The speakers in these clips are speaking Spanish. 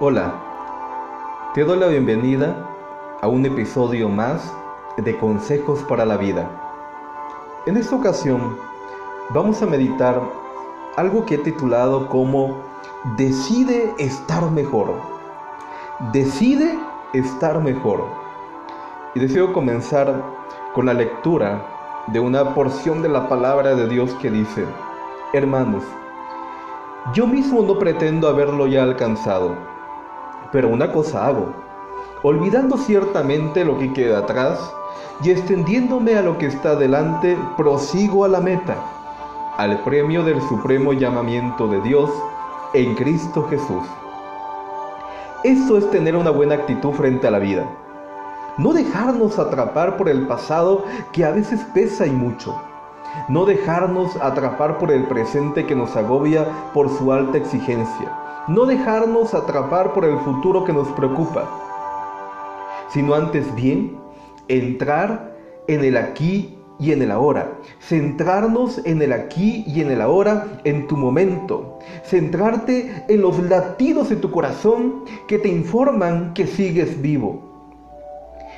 Hola, te doy la bienvenida a un episodio más de Consejos para la Vida. En esta ocasión vamos a meditar algo que he titulado como Decide estar mejor. Decide estar mejor. Y deseo comenzar con la lectura de una porción de la palabra de Dios que dice, Hermanos, yo mismo no pretendo haberlo ya alcanzado pero una cosa hago, olvidando ciertamente lo que queda atrás y extendiéndome a lo que está delante, prosigo a la meta, al premio del supremo llamamiento de Dios en Cristo Jesús. Esto es tener una buena actitud frente a la vida. No dejarnos atrapar por el pasado que a veces pesa y mucho. No dejarnos atrapar por el presente que nos agobia por su alta exigencia no dejarnos atrapar por el futuro que nos preocupa, sino antes bien entrar en el aquí y en el ahora, centrarnos en el aquí y en el ahora, en tu momento, centrarte en los latidos de tu corazón que te informan que sigues vivo,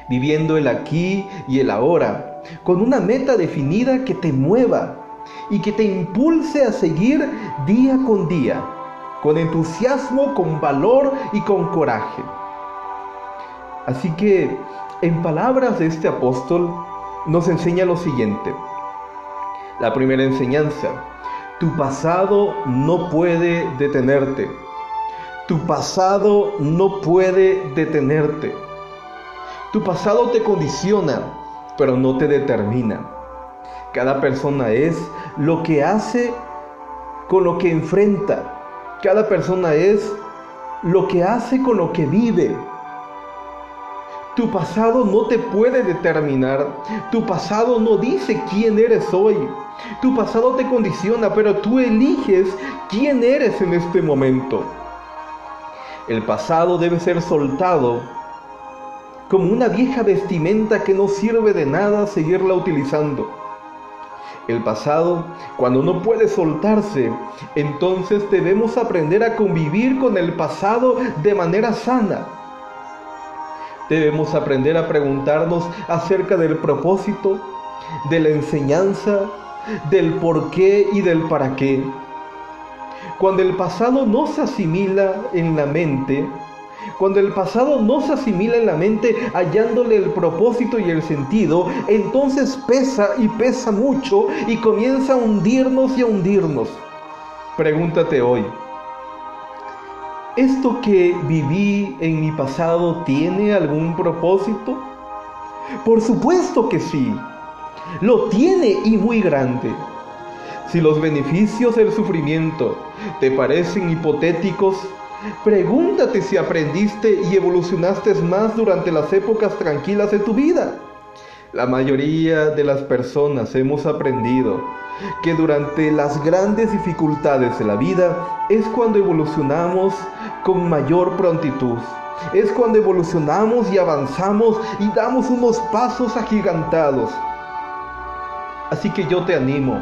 viviendo el aquí y el ahora, con una meta definida que te mueva y que te impulse a seguir día con día con entusiasmo, con valor y con coraje. Así que, en palabras de este apóstol, nos enseña lo siguiente. La primera enseñanza, tu pasado no puede detenerte. Tu pasado no puede detenerte. Tu pasado te condiciona, pero no te determina. Cada persona es lo que hace con lo que enfrenta. Cada persona es lo que hace con lo que vive. Tu pasado no te puede determinar. Tu pasado no dice quién eres hoy. Tu pasado te condiciona, pero tú eliges quién eres en este momento. El pasado debe ser soltado como una vieja vestimenta que no sirve de nada seguirla utilizando el pasado, cuando no puede soltarse, entonces debemos aprender a convivir con el pasado de manera sana. Debemos aprender a preguntarnos acerca del propósito, de la enseñanza, del por qué y del para qué. Cuando el pasado no se asimila en la mente, cuando el pasado no se asimila en la mente hallándole el propósito y el sentido, entonces pesa y pesa mucho y comienza a hundirnos y a hundirnos. Pregúntate hoy, ¿esto que viví en mi pasado tiene algún propósito? Por supuesto que sí, lo tiene y muy grande. Si los beneficios del sufrimiento te parecen hipotéticos, Pregúntate si aprendiste y evolucionaste más durante las épocas tranquilas de tu vida. La mayoría de las personas hemos aprendido que durante las grandes dificultades de la vida es cuando evolucionamos con mayor prontitud. Es cuando evolucionamos y avanzamos y damos unos pasos agigantados. Así que yo te animo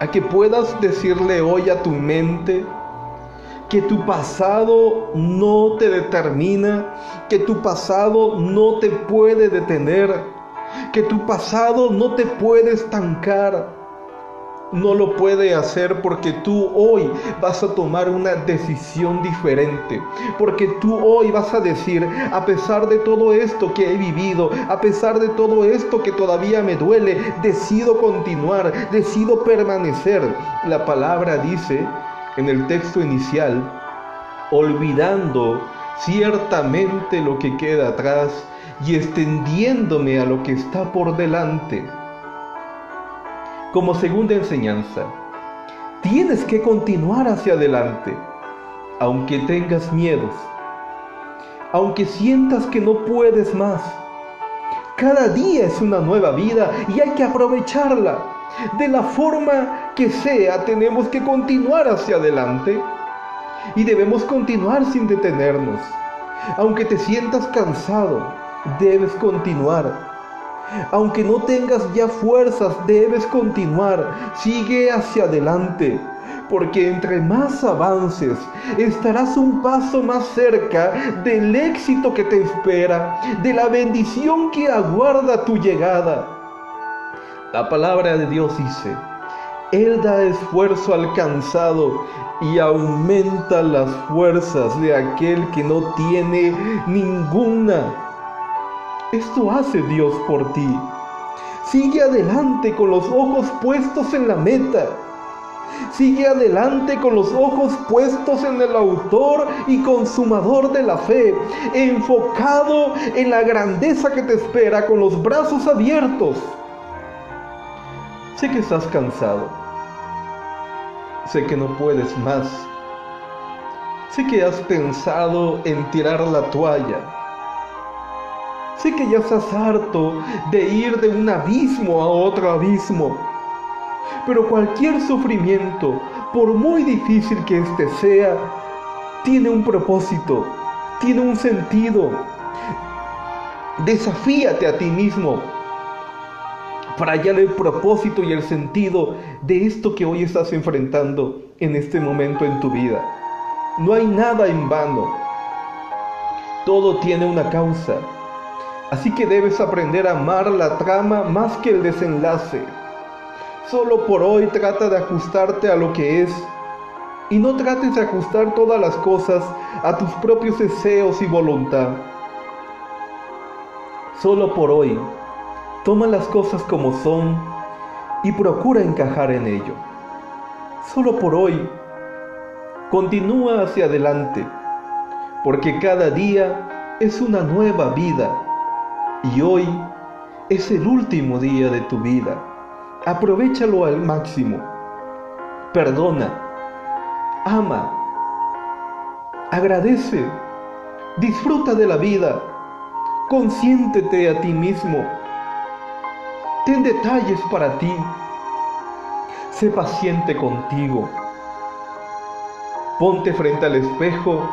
a que puedas decirle hoy a tu mente, que tu pasado no te determina, que tu pasado no te puede detener, que tu pasado no te puede estancar. No lo puede hacer porque tú hoy vas a tomar una decisión diferente. Porque tú hoy vas a decir, a pesar de todo esto que he vivido, a pesar de todo esto que todavía me duele, decido continuar, decido permanecer. La palabra dice en el texto inicial, olvidando ciertamente lo que queda atrás y extendiéndome a lo que está por delante. Como segunda enseñanza, tienes que continuar hacia adelante, aunque tengas miedos, aunque sientas que no puedes más. Cada día es una nueva vida y hay que aprovecharla. De la forma que sea, tenemos que continuar hacia adelante y debemos continuar sin detenernos. Aunque te sientas cansado, debes continuar. Aunque no tengas ya fuerzas, debes continuar. Sigue hacia adelante, porque entre más avances estarás un paso más cerca del éxito que te espera, de la bendición que aguarda tu llegada. La palabra de Dios dice, Él da esfuerzo alcanzado y aumenta las fuerzas de aquel que no tiene ninguna. Esto hace Dios por ti. Sigue adelante con los ojos puestos en la meta. Sigue adelante con los ojos puestos en el autor y consumador de la fe, enfocado en la grandeza que te espera con los brazos abiertos. Sé que estás cansado. Sé que no puedes más. Sé que has pensado en tirar la toalla Sé que ya estás harto de ir de un abismo a otro abismo. Pero cualquier sufrimiento, por muy difícil que éste sea, tiene un propósito, tiene un sentido. Desafíate a ti mismo para hallar el propósito y el sentido de esto que hoy estás enfrentando en este momento en tu vida. No hay nada en vano. Todo tiene una causa. Así que debes aprender a amar la trama más que el desenlace. Solo por hoy trata de ajustarte a lo que es y no trates de ajustar todas las cosas a tus propios deseos y voluntad. Solo por hoy, toma las cosas como son y procura encajar en ello. Solo por hoy, continúa hacia adelante, porque cada día es una nueva vida y hoy es el último día de tu vida. Aprovechalo al máximo. Perdona. Ama. Agradece. Disfruta de la vida. Consiéntete a ti mismo. Ten detalles para ti. Sé paciente contigo. Ponte frente al espejo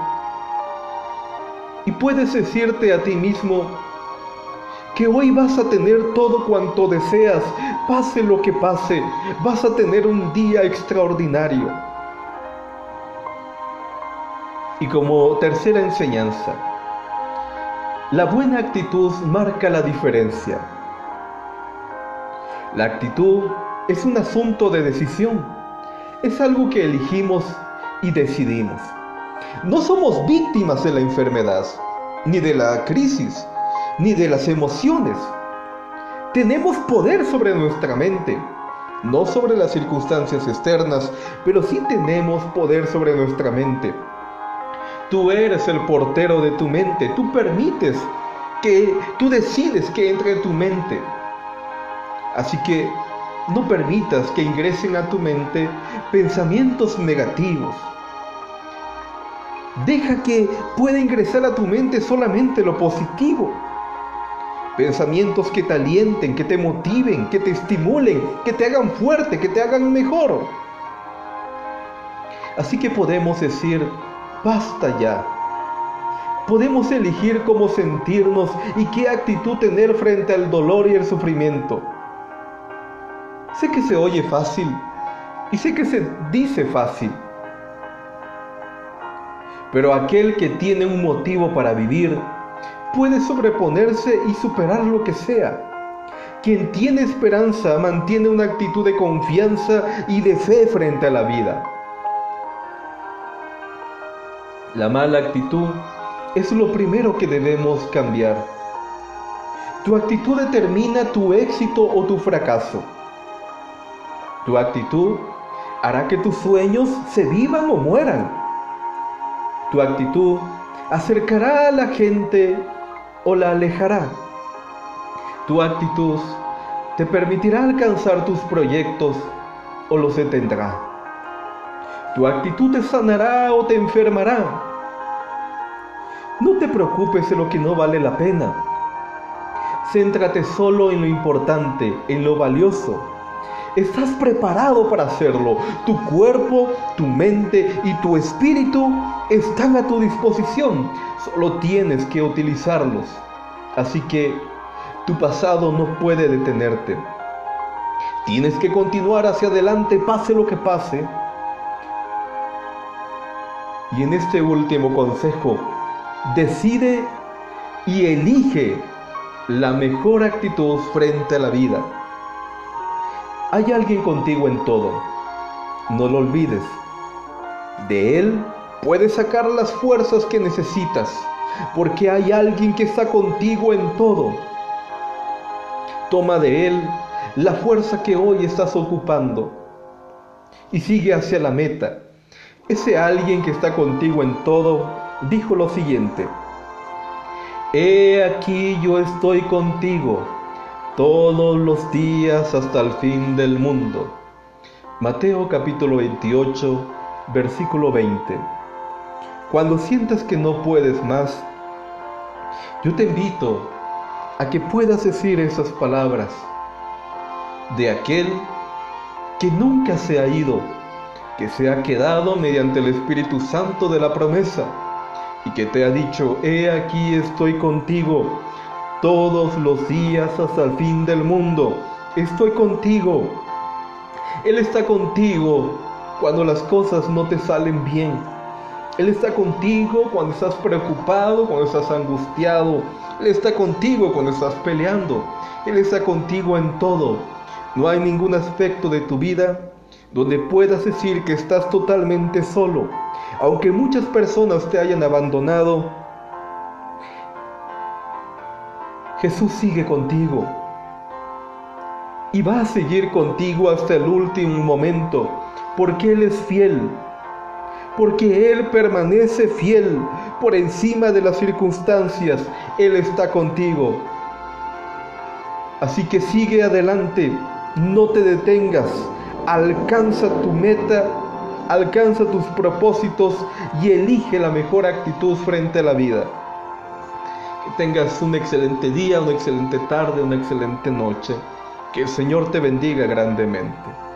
y puedes decirte a ti mismo, que hoy vas a tener todo cuanto deseas, pase lo que pase, vas a tener un día extraordinario. Y como tercera enseñanza, la buena actitud marca la diferencia. La actitud es un asunto de decisión, es algo que elegimos y decidimos. No somos víctimas de la enfermedad ni de la crisis, ni de las emociones. Tenemos poder sobre nuestra mente, no sobre las circunstancias externas, pero sí tenemos poder sobre nuestra mente. Tú eres el portero de tu mente, tú permites que tú decides que entre en tu mente. Así que no permitas que ingresen a tu mente pensamientos negativos. Deja que pueda ingresar a tu mente solamente lo positivo. Pensamientos que te alienten, que te motiven, que te estimulen, que te hagan fuerte, que te hagan mejor. Así que podemos decir, basta ya. Podemos elegir cómo sentirnos y qué actitud tener frente al dolor y el sufrimiento. Sé que se oye fácil y sé que se dice fácil. Pero aquel que tiene un motivo para vivir puede sobreponerse y superar lo que sea. Quien tiene esperanza mantiene una actitud de confianza y de fe frente a la vida. La mala actitud es lo primero que debemos cambiar. Tu actitud determina tu éxito o tu fracaso. Tu actitud hará que tus sueños se vivan o mueran. Tu actitud acercará a la gente o la alejará. Tu actitud te permitirá alcanzar tus proyectos o los detendrá. Tu actitud te sanará o te enfermará. No te preocupes de lo que no vale la pena. Céntrate solo en lo importante, en lo valioso. Estás preparado para hacerlo. Tu cuerpo, tu mente y tu espíritu están a tu disposición. Solo tienes que utilizarlos. Así que tu pasado no puede detenerte. Tienes que continuar hacia adelante, pase lo que pase. Y en este último consejo, decide y elige la mejor actitud frente a la vida. Hay alguien contigo en todo, no lo olvides. De él puedes sacar las fuerzas que necesitas, porque hay alguien que está contigo en todo. Toma de él la fuerza que hoy estás ocupando y sigue hacia la meta. Ese alguien que está contigo en todo dijo lo siguiente, He aquí yo estoy contigo todos los días hasta el fin del mundo. Mateo capítulo 28, versículo 20. Cuando sientas que no puedes más, yo te invito a que puedas decir esas palabras de aquel que nunca se ha ido, que se ha quedado mediante el Espíritu Santo de la promesa y que te ha dicho, he aquí estoy contigo todos los días hasta el fin del mundo. Estoy contigo. Él está contigo cuando las cosas no te salen bien. Él está contigo cuando estás preocupado, cuando estás angustiado. Él está contigo cuando estás peleando. Él está contigo en todo. No hay ningún aspecto de tu vida donde puedas decir que estás totalmente solo. Aunque muchas personas te hayan abandonado, Jesús sigue contigo y va a seguir contigo hasta el último momento, porque Él es fiel, porque Él permanece fiel por encima de las circunstancias, Él está contigo. Así que sigue adelante, no te detengas, alcanza tu meta, alcanza tus propósitos y elige la mejor actitud frente a la vida. Tengas un excelente día, una excelente tarde, una excelente noche. Que el Señor te bendiga grandemente.